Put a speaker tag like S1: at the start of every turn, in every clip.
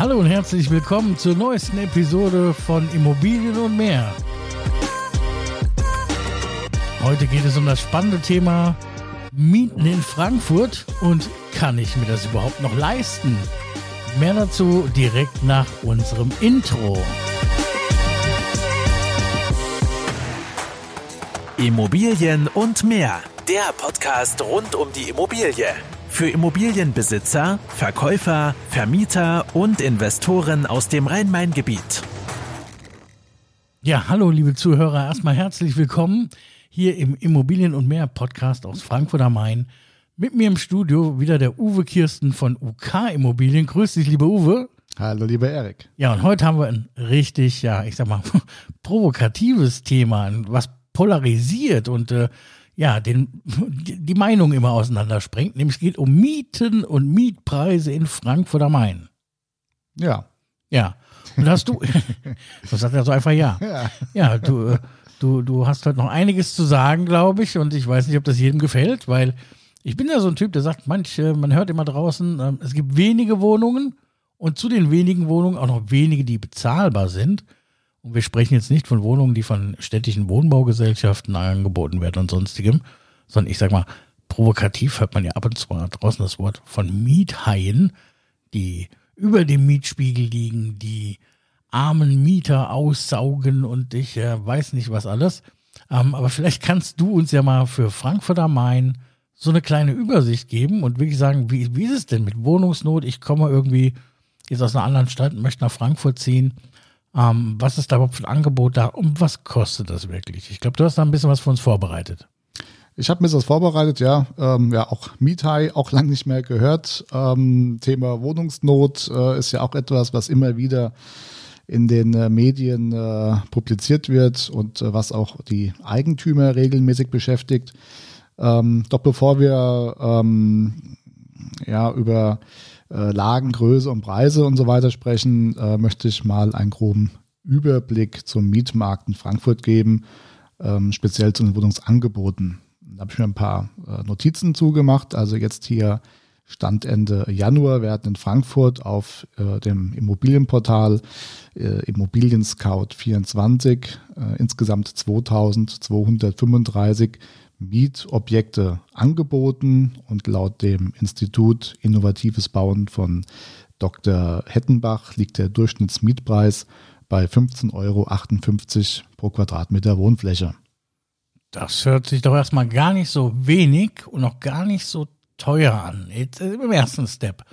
S1: Hallo und herzlich willkommen zur neuesten Episode von Immobilien und mehr. Heute geht es um das spannende Thema Mieten in Frankfurt und kann ich mir das überhaupt noch leisten? Mehr dazu direkt nach unserem Intro.
S2: Immobilien und mehr. Der Podcast rund um die Immobilie. Für Immobilienbesitzer, Verkäufer, Vermieter und Investoren aus dem Rhein-Main-Gebiet.
S1: Ja, hallo liebe Zuhörer, erstmal herzlich willkommen hier im Immobilien und mehr Podcast aus Frankfurt am Main. Mit mir im Studio wieder der Uwe Kirsten von UK Immobilien. Grüß dich, lieber Uwe.
S3: Hallo, lieber Erik.
S1: Ja, und heute haben wir ein richtig, ja, ich sag mal, provokatives Thema, was polarisiert und äh, ja, den, die Meinung immer auseinandersprengt. Nämlich es geht um Mieten und Mietpreise in Frankfurt am Main.
S3: Ja.
S1: Ja. Und hast du, das sagt ja so einfach ja.
S3: Ja.
S1: Ja, du, du, du hast heute noch einiges zu sagen, glaube ich, und ich weiß nicht, ob das jedem gefällt, weil ich bin ja so ein Typ, der sagt, manche, man hört immer draußen, ähm, es gibt wenige Wohnungen und zu den wenigen Wohnungen auch noch wenige, die bezahlbar sind. Und wir sprechen jetzt nicht von Wohnungen, die von städtischen Wohnbaugesellschaften angeboten werden und sonstigem, sondern ich sag mal, provokativ hört man ja ab und zu mal draußen das Wort von Miethaien, die über dem Mietspiegel liegen, die armen Mieter aussaugen und ich äh, weiß nicht was alles. Ähm, aber vielleicht kannst du uns ja mal für Frankfurt am Main so eine kleine Übersicht geben und wirklich sagen, wie, wie ist es denn mit Wohnungsnot? Ich komme irgendwie jetzt aus einer anderen Stadt und möchte nach Frankfurt ziehen. Ähm, was ist da überhaupt für ein Angebot da und was kostet das wirklich? Ich glaube, du hast da ein bisschen was für uns vorbereitet.
S3: Ich habe mir das vorbereitet, ja. Ähm, ja, auch Miethai, auch lang nicht mehr gehört. Ähm, Thema Wohnungsnot äh, ist ja auch etwas, was immer wieder in den äh, Medien äh, publiziert wird und äh, was auch die Eigentümer regelmäßig beschäftigt. Ähm, doch bevor wir ähm, ja über äh, Lagen, Größe und Preise und so weiter sprechen, äh, möchte ich mal einen groben Überblick zum Mietmarkt in Frankfurt geben, ähm, speziell zu den Wohnungsangeboten. Da habe ich mir ein paar äh, Notizen zugemacht. Also jetzt hier Stand Ende Januar. Hatten in Frankfurt auf äh, dem Immobilienportal äh, Immobilien Scout 24 äh, insgesamt 2235 Mietobjekte angeboten und laut dem Institut Innovatives Bauen von Dr. Hettenbach liegt der Durchschnittsmietpreis bei 15,58 Euro pro Quadratmeter Wohnfläche.
S1: Das hört sich doch erstmal gar nicht so wenig und auch gar nicht so teuer an. Jetzt äh, im ersten Step.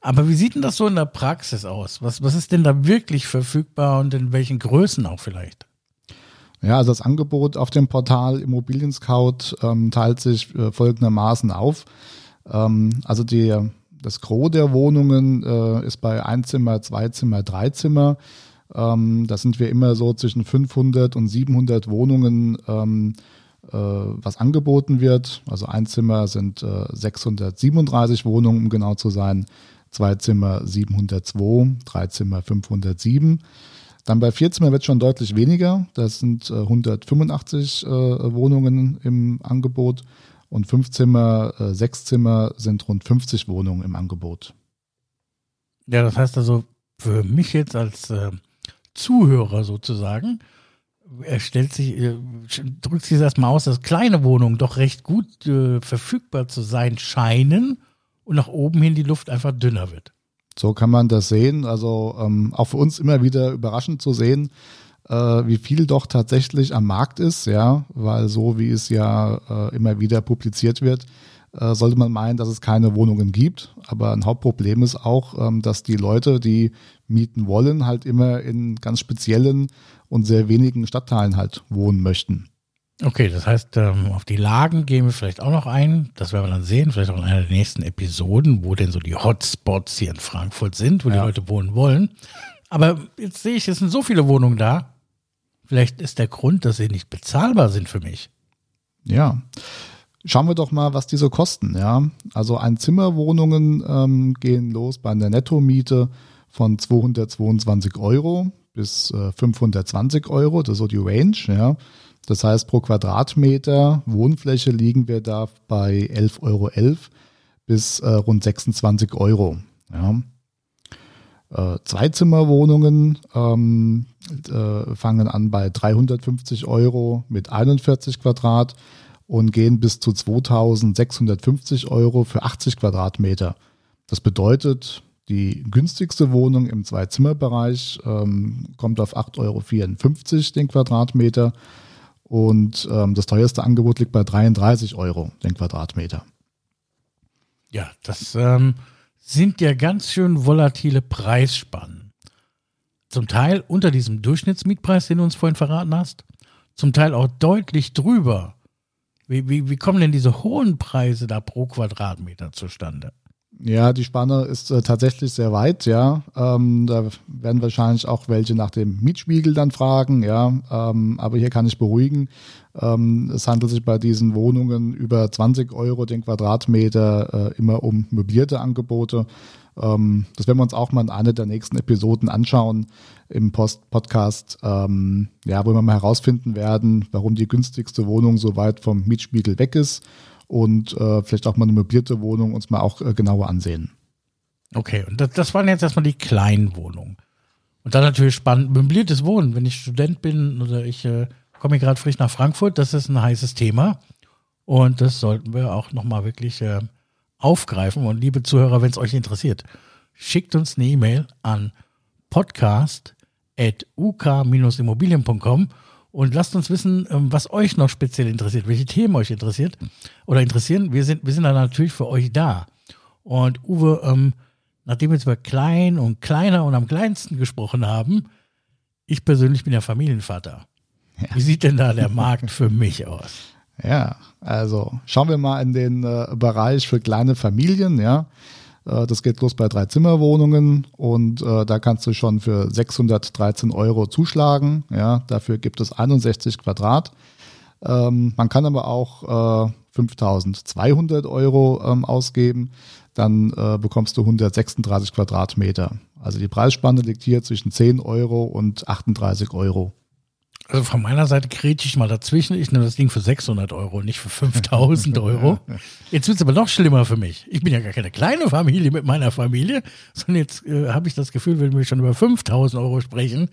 S1: Aber wie sieht denn das so in der Praxis aus? Was, was ist denn da wirklich verfügbar und in welchen Größen auch vielleicht?
S3: Ja, also das Angebot auf dem Portal Immobilien Scout ähm, teilt sich äh, folgendermaßen auf. Ähm, also die, das Gros der Wohnungen äh, ist bei Einzimmer, Zweizimmer, Dreizimmer. Ähm, da sind wir immer so zwischen 500 und 700 Wohnungen, ähm, äh, was angeboten wird. Also Einzimmer sind äh, 637 Wohnungen, um genau zu sein. Zweizimmer 702, Dreizimmer 507. Dann bei Vierzimmer wird es schon deutlich weniger. Das sind äh, 185 äh, Wohnungen im Angebot und Fünfzimmer, äh, Sechszimmer sind rund 50 Wohnungen im Angebot.
S1: Ja, das heißt also für mich jetzt als äh, Zuhörer sozusagen, er stellt sich, äh, drückt sich erstmal aus, dass kleine Wohnungen doch recht gut äh, verfügbar zu sein scheinen und nach oben hin die Luft einfach dünner wird.
S3: So kann man das sehen. Also ähm, auch für uns immer wieder überraschend zu sehen, äh, wie viel doch tatsächlich am Markt ist, ja, weil so wie es ja äh, immer wieder publiziert wird, äh, sollte man meinen, dass es keine Wohnungen gibt. Aber ein Hauptproblem ist auch, ähm, dass die Leute, die mieten wollen, halt immer in ganz speziellen und sehr wenigen Stadtteilen halt wohnen möchten.
S1: Okay, das heißt, ähm, auf die Lagen gehen wir vielleicht auch noch ein. Das werden wir dann sehen, vielleicht auch in einer der nächsten Episoden, wo denn so die Hotspots hier in Frankfurt sind, wo ja. die Leute wohnen wollen. Aber jetzt sehe ich, es sind so viele Wohnungen da. Vielleicht ist der Grund, dass sie nicht bezahlbar sind für mich.
S3: Ja. Schauen wir doch mal, was die so kosten, ja. Also Einzimmerwohnungen ähm, gehen los bei einer Nettomiete von 222 Euro bis äh, 520 Euro. Das ist so die Range, ja. Das heißt, pro Quadratmeter Wohnfläche liegen wir da bei 11,11 Euro bis äh, rund 26 Euro. Ja. Äh, Zweizimmerwohnungen ähm, äh, fangen an bei 350 Euro mit 41 Quadrat und gehen bis zu 2650 Euro für 80 Quadratmeter. Das bedeutet, die günstigste Wohnung im Zwei-Zimmer-Bereich ähm, kommt auf 8,54 Euro den Quadratmeter und ähm, das teuerste Angebot liegt bei 33 Euro den Quadratmeter.
S1: Ja, das ähm, sind ja ganz schön volatile Preisspannen. Zum Teil unter diesem Durchschnittsmietpreis, den du uns vorhin verraten hast, zum Teil auch deutlich drüber. Wie, wie, wie kommen denn diese hohen Preise da pro Quadratmeter zustande?
S3: Ja, die Spanne ist äh, tatsächlich sehr weit, ja. Ähm, da werden wahrscheinlich auch welche nach dem Mietspiegel dann fragen, ja. Ähm, aber hier kann ich beruhigen. Ähm, es handelt sich bei diesen Wohnungen über 20 Euro den Quadratmeter äh, immer um möblierte Angebote. Ähm, das werden wir uns auch mal in einer der nächsten Episoden anschauen im Post Podcast, ähm, ja, wo wir mal herausfinden werden, warum die günstigste Wohnung so weit vom Mietspiegel weg ist und äh, vielleicht auch mal eine möblierte Wohnung uns mal auch äh, genauer ansehen.
S1: Okay, und das, das waren jetzt erstmal die kleinen Wohnungen. Und dann natürlich spannend, möbliertes Wohnen. Wenn ich Student bin oder ich äh, komme gerade frisch nach Frankfurt, das ist ein heißes Thema. Und das sollten wir auch nochmal wirklich äh, aufgreifen. Und liebe Zuhörer, wenn es euch interessiert, schickt uns eine E-Mail an podcast.uk-immobilien.com und lasst uns wissen, ähm, was euch noch speziell interessiert, welche Themen euch interessiert oder interessieren. Wir sind, wir sind dann natürlich für euch da. Und Uwe, ähm, nachdem wir jetzt über klein und kleiner und am kleinsten gesprochen haben, ich persönlich bin ja Familienvater. Ja. Wie sieht denn da der Markt für mich aus?
S3: Ja, also schauen wir mal in den äh, Bereich für kleine Familien, ja. Äh, das geht los bei drei Zimmerwohnungen und äh, da kannst du schon für 613 Euro zuschlagen. Ja, dafür gibt es 61 Quadrat. Ähm, man kann aber auch äh, 5200 Euro ähm, ausgeben. Dann äh, bekommst du 136 Quadratmeter. Also die Preisspanne liegt hier zwischen 10 Euro und 38 Euro.
S1: Also von meiner Seite krete ich mal dazwischen. Ich nehme das Ding für 600 Euro, nicht für 5000 Euro. Jetzt wird es aber noch schlimmer für mich. Ich bin ja gar keine kleine Familie mit meiner Familie, sondern jetzt äh, habe ich das Gefühl, wenn wir schon über 5000 Euro sprechen,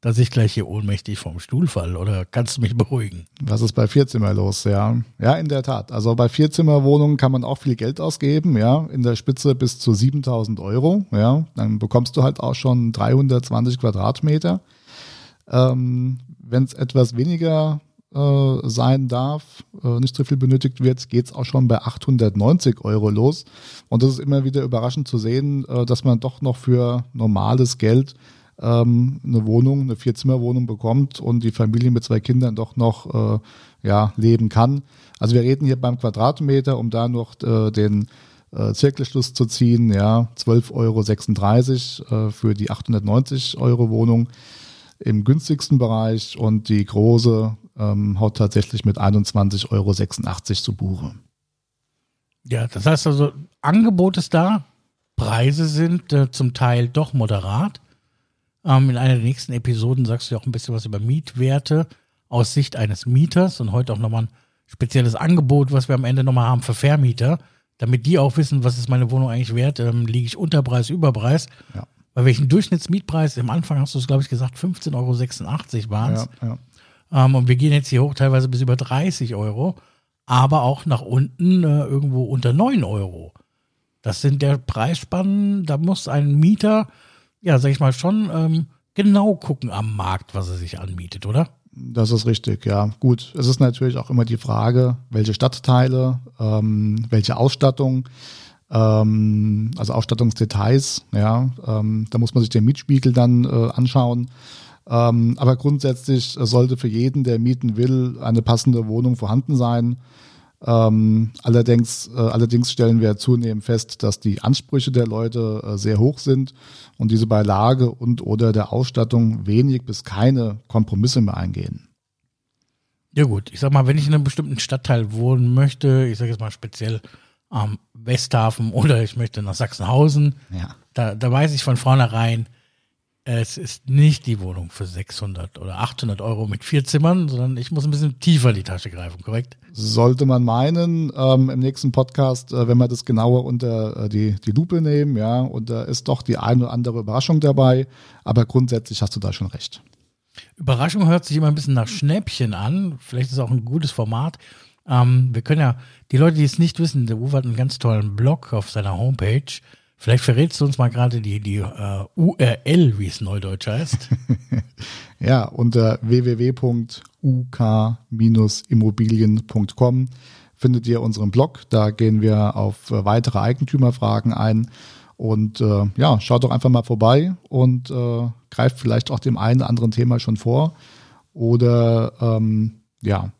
S1: dass ich gleich hier ohnmächtig vom Stuhl falle. Oder kannst du mich beruhigen?
S3: Was ist bei Vierzimmer los? Ja, ja, in der Tat. Also bei Vierzimmerwohnungen kann man auch viel Geld ausgeben. Ja, in der Spitze bis zu 7000 Euro. Ja, dann bekommst du halt auch schon 320 Quadratmeter. Ähm, wenn es etwas weniger äh, sein darf, äh, nicht so viel benötigt wird, geht es auch schon bei 890 Euro los. Und das ist immer wieder überraschend zu sehen, äh, dass man doch noch für normales Geld ähm, eine Wohnung, eine Vierzimmerwohnung bekommt und die Familie mit zwei Kindern doch noch äh, ja, leben kann. Also wir reden hier beim Quadratmeter, um da noch äh, den äh, Zirkelschluss zu ziehen, ja, 12,36 Euro für die 890 Euro Wohnung im günstigsten Bereich und die große ähm, haut tatsächlich mit 21,86 Euro zu Buche.
S1: Ja, das heißt also, Angebot ist da, Preise sind äh, zum Teil doch moderat. Ähm, in einer der nächsten Episoden sagst du ja auch ein bisschen was über Mietwerte aus Sicht eines Mieters und heute auch nochmal ein spezielles Angebot, was wir am Ende nochmal haben für Vermieter, damit die auch wissen, was ist meine Wohnung eigentlich wert, ähm, liege ich unter Preis, über Preis. Ja. Bei welchem Durchschnittsmietpreis? Am Anfang hast du es, glaube ich, gesagt, 15,86 Euro waren es. Ja, ja. ähm, und wir gehen jetzt hier hoch, teilweise bis über 30 Euro, aber auch nach unten äh, irgendwo unter 9 Euro. Das sind der Preisspannen, da muss ein Mieter, ja, sag ich mal, schon ähm, genau gucken am Markt, was er sich anmietet, oder?
S3: Das ist richtig, ja. Gut, es ist natürlich auch immer die Frage, welche Stadtteile, ähm, welche Ausstattung ähm, also Ausstattungsdetails, ja, ähm, da muss man sich den Mietspiegel dann äh, anschauen. Ähm, aber grundsätzlich sollte für jeden, der mieten will, eine passende Wohnung vorhanden sein. Ähm, allerdings, äh, allerdings stellen wir zunehmend fest, dass die Ansprüche der Leute äh, sehr hoch sind und diese bei Lage und oder der Ausstattung wenig bis keine Kompromisse mehr eingehen.
S1: Ja gut, ich sag mal, wenn ich in einem bestimmten Stadtteil wohnen möchte, ich sage jetzt mal speziell am Westhafen oder ich möchte nach Sachsenhausen. Ja. Da, da weiß ich von vornherein, es ist nicht die Wohnung für 600 oder 800 Euro mit vier Zimmern, sondern ich muss ein bisschen tiefer in die Tasche greifen, korrekt?
S3: Sollte man meinen, ähm, im nächsten Podcast, äh, wenn wir das genauer unter äh, die, die Lupe nehmen, ja, und da ist doch die eine oder andere Überraschung dabei, aber grundsätzlich hast du da schon recht.
S1: Überraschung hört sich immer ein bisschen nach Schnäppchen an. Vielleicht ist es auch ein gutes Format. Ähm, wir können ja, die Leute, die es nicht wissen, der Uwe hat einen ganz tollen Blog auf seiner Homepage. Vielleicht verrätst du uns mal gerade die, die uh, URL, wie es neudeutsch heißt.
S3: ja, unter www.uk-immobilien.com findet ihr unseren Blog. Da gehen wir auf äh, weitere Eigentümerfragen ein. Und äh, ja, schaut doch einfach mal vorbei und äh, greift vielleicht auch dem einen oder anderen Thema schon vor. Oder ähm, ja,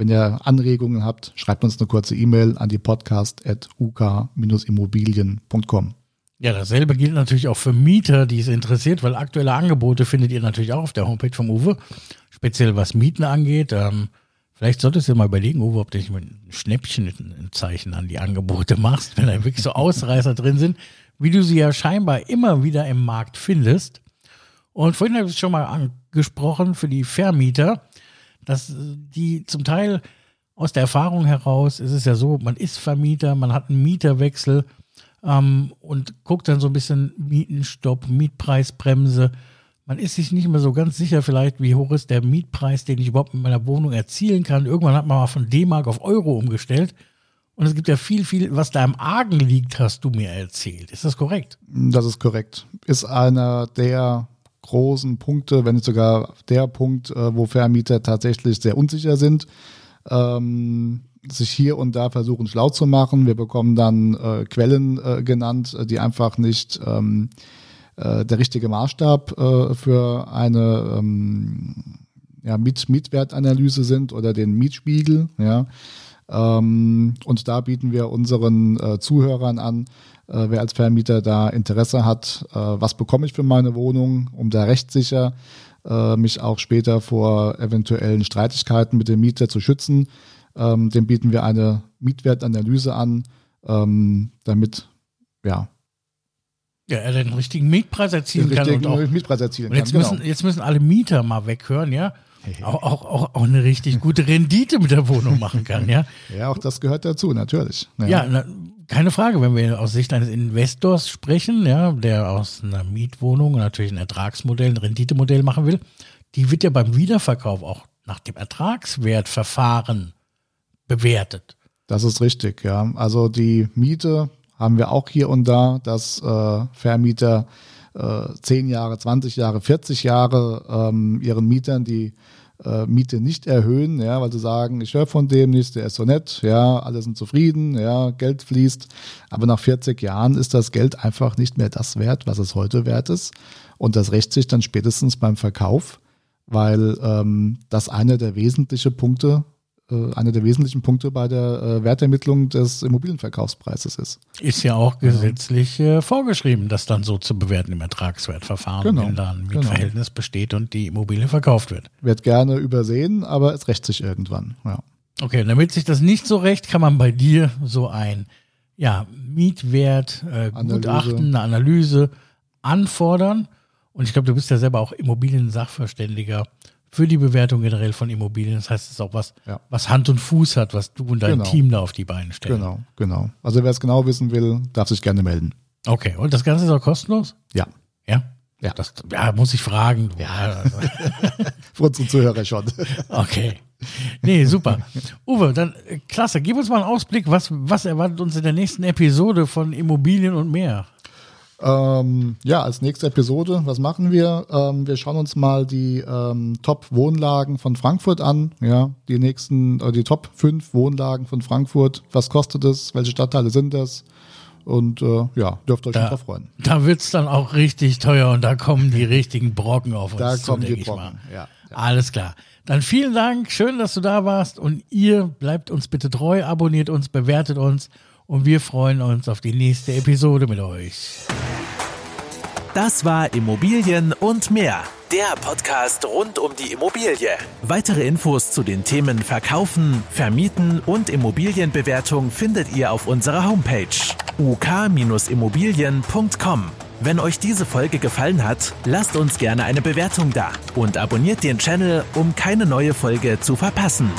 S3: wenn ihr Anregungen habt, schreibt uns eine kurze E-Mail an die podcast.uk-immobilien.com.
S1: Ja, dasselbe gilt natürlich auch für Mieter, die es interessiert, weil aktuelle Angebote findet ihr natürlich auch auf der Homepage vom Uwe, speziell was Mieten angeht. Ähm, vielleicht solltest du mal überlegen, Uwe, ob du nicht mit einem Schnäppchen ein Zeichen an die Angebote machst, wenn da wirklich so Ausreißer drin sind, wie du sie ja scheinbar immer wieder im Markt findest. Und vorhin habe ich es schon mal angesprochen für die Vermieter, dass die zum Teil aus der Erfahrung heraus ist es ja so, man ist Vermieter, man hat einen Mieterwechsel ähm, und guckt dann so ein bisschen Mietenstopp, Mietpreisbremse. Man ist sich nicht mehr so ganz sicher vielleicht, wie hoch ist der Mietpreis, den ich überhaupt mit meiner Wohnung erzielen kann. Irgendwann hat man mal von D-Mark auf Euro umgestellt. Und es gibt ja viel, viel, was da im Argen liegt, hast du mir erzählt. Ist das korrekt?
S3: Das ist korrekt. Ist einer der großen Punkte, wenn nicht sogar der Punkt, äh, wo Vermieter tatsächlich sehr unsicher sind. Ähm, sich hier und da versuchen schlau zu machen. Wir bekommen dann äh, Quellen äh, genannt, äh, die einfach nicht ähm, äh, der richtige Maßstab äh, für eine ähm, ja, Miet Mietwertanalyse sind oder den Mietspiegel. Ja. Ähm, und da bieten wir unseren äh, Zuhörern an, äh, wer als Vermieter da Interesse hat, äh, was bekomme ich für meine Wohnung, um da rechtssicher äh, mich auch später vor eventuellen Streitigkeiten mit dem Mieter zu schützen ähm, dem bieten wir eine Mietwertanalyse an, ähm, damit, ja.
S1: Ja, er den richtigen Mietpreis erzielen kann. Und auch,
S3: Mietpreis erzielen
S1: und jetzt, kann, müssen, genau. jetzt müssen alle Mieter mal weghören, ja. Auch, auch, auch, auch eine richtig gute Rendite mit der Wohnung machen kann, ja.
S3: ja, auch das gehört dazu, natürlich.
S1: Ja, ja na, keine Frage, wenn wir aus Sicht eines Investors sprechen, ja, der aus einer Mietwohnung natürlich ein Ertragsmodell, ein Renditemodell machen will, die wird ja beim Wiederverkauf auch nach dem Ertragswertverfahren bewertet.
S3: Das ist richtig, ja. Also die Miete haben wir auch hier und da, dass äh, Vermieter äh, 10 Jahre, 20 Jahre, 40 Jahre ähm, ihren Mietern die äh, Miete nicht erhöhen, ja, weil sie sagen, ich höre von dem nichts, der ist so nett, ja, alle sind zufrieden, ja, Geld fließt. Aber nach 40 Jahren ist das Geld einfach nicht mehr das wert, was es heute wert ist. Und das rächt sich dann spätestens beim Verkauf, weil ähm, das einer der wesentlichen Punkte einer der wesentlichen Punkte bei der äh, Wertermittlung des Immobilienverkaufspreises ist.
S1: Ist ja auch gesetzlich äh, vorgeschrieben, das dann so zu bewerten im Ertragswertverfahren, genau. wenn da ein genau. Mietverhältnis genau. besteht und die Immobilie verkauft wird.
S3: Wird gerne übersehen, aber es rächt sich irgendwann. Ja.
S1: Okay, damit sich das nicht so rächt, kann man bei dir so ein ja, Mietwert, äh, Gutachten, eine Analyse anfordern. Und ich glaube, du bist ja selber auch Immobilien-Sachverständiger für die Bewertung generell von Immobilien. Das heißt, es ist auch was, ja. was Hand und Fuß hat, was du und dein genau. Team da auf die Beine stellen.
S3: Genau, genau. Also wer es genau wissen will, darf sich gerne melden.
S1: Okay, und das Ganze ist auch kostenlos?
S3: Ja.
S1: Ja? Ja. Das, ja, muss ich fragen. Ja. Also.
S3: Für unsere Zuhörer schon.
S1: Okay. Nee, super. Uwe, dann äh, klasse. Gib uns mal einen Ausblick, was, was erwartet uns in der nächsten Episode von Immobilien und mehr?
S3: Ähm, ja, als nächste Episode, was machen wir? Ähm, wir schauen uns mal die ähm, Top-Wohnlagen von Frankfurt an. Ja, die nächsten, äh, die Top 5 Wohnlagen von Frankfurt. Was kostet es? Welche Stadtteile sind das? Und äh, ja, dürft euch da, drauf freuen.
S1: Da wird es dann auch richtig teuer und da kommen die richtigen Brocken auf uns
S3: da zu, kommen die Brocken, ja,
S1: ja. Alles klar. Dann vielen Dank, schön, dass du da warst und ihr bleibt uns bitte treu, abonniert uns, bewertet uns und wir freuen uns auf die nächste Episode mit euch.
S2: Das war Immobilien und mehr. Der Podcast rund um die Immobilie. Weitere Infos zu den Themen Verkaufen, Vermieten und Immobilienbewertung findet ihr auf unserer Homepage uk-immobilien.com. Wenn euch diese Folge gefallen hat, lasst uns gerne eine Bewertung da und abonniert den Channel, um keine neue Folge zu verpassen.